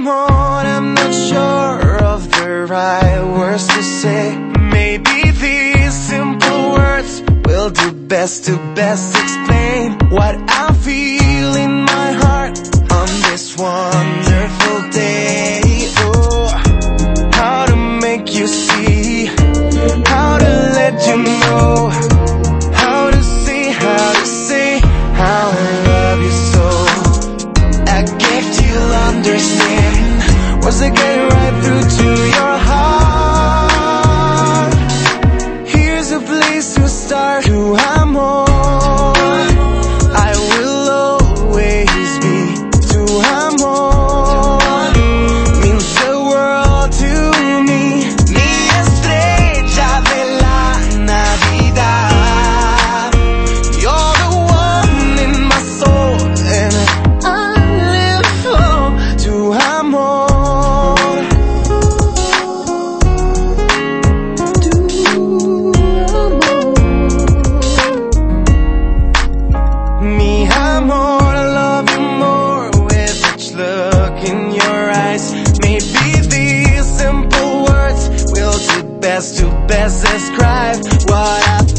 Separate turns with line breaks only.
I'm I'm not sure of the right words to say Maybe these simple words will do best to best explain what I'm. What's the game? just to best describe what I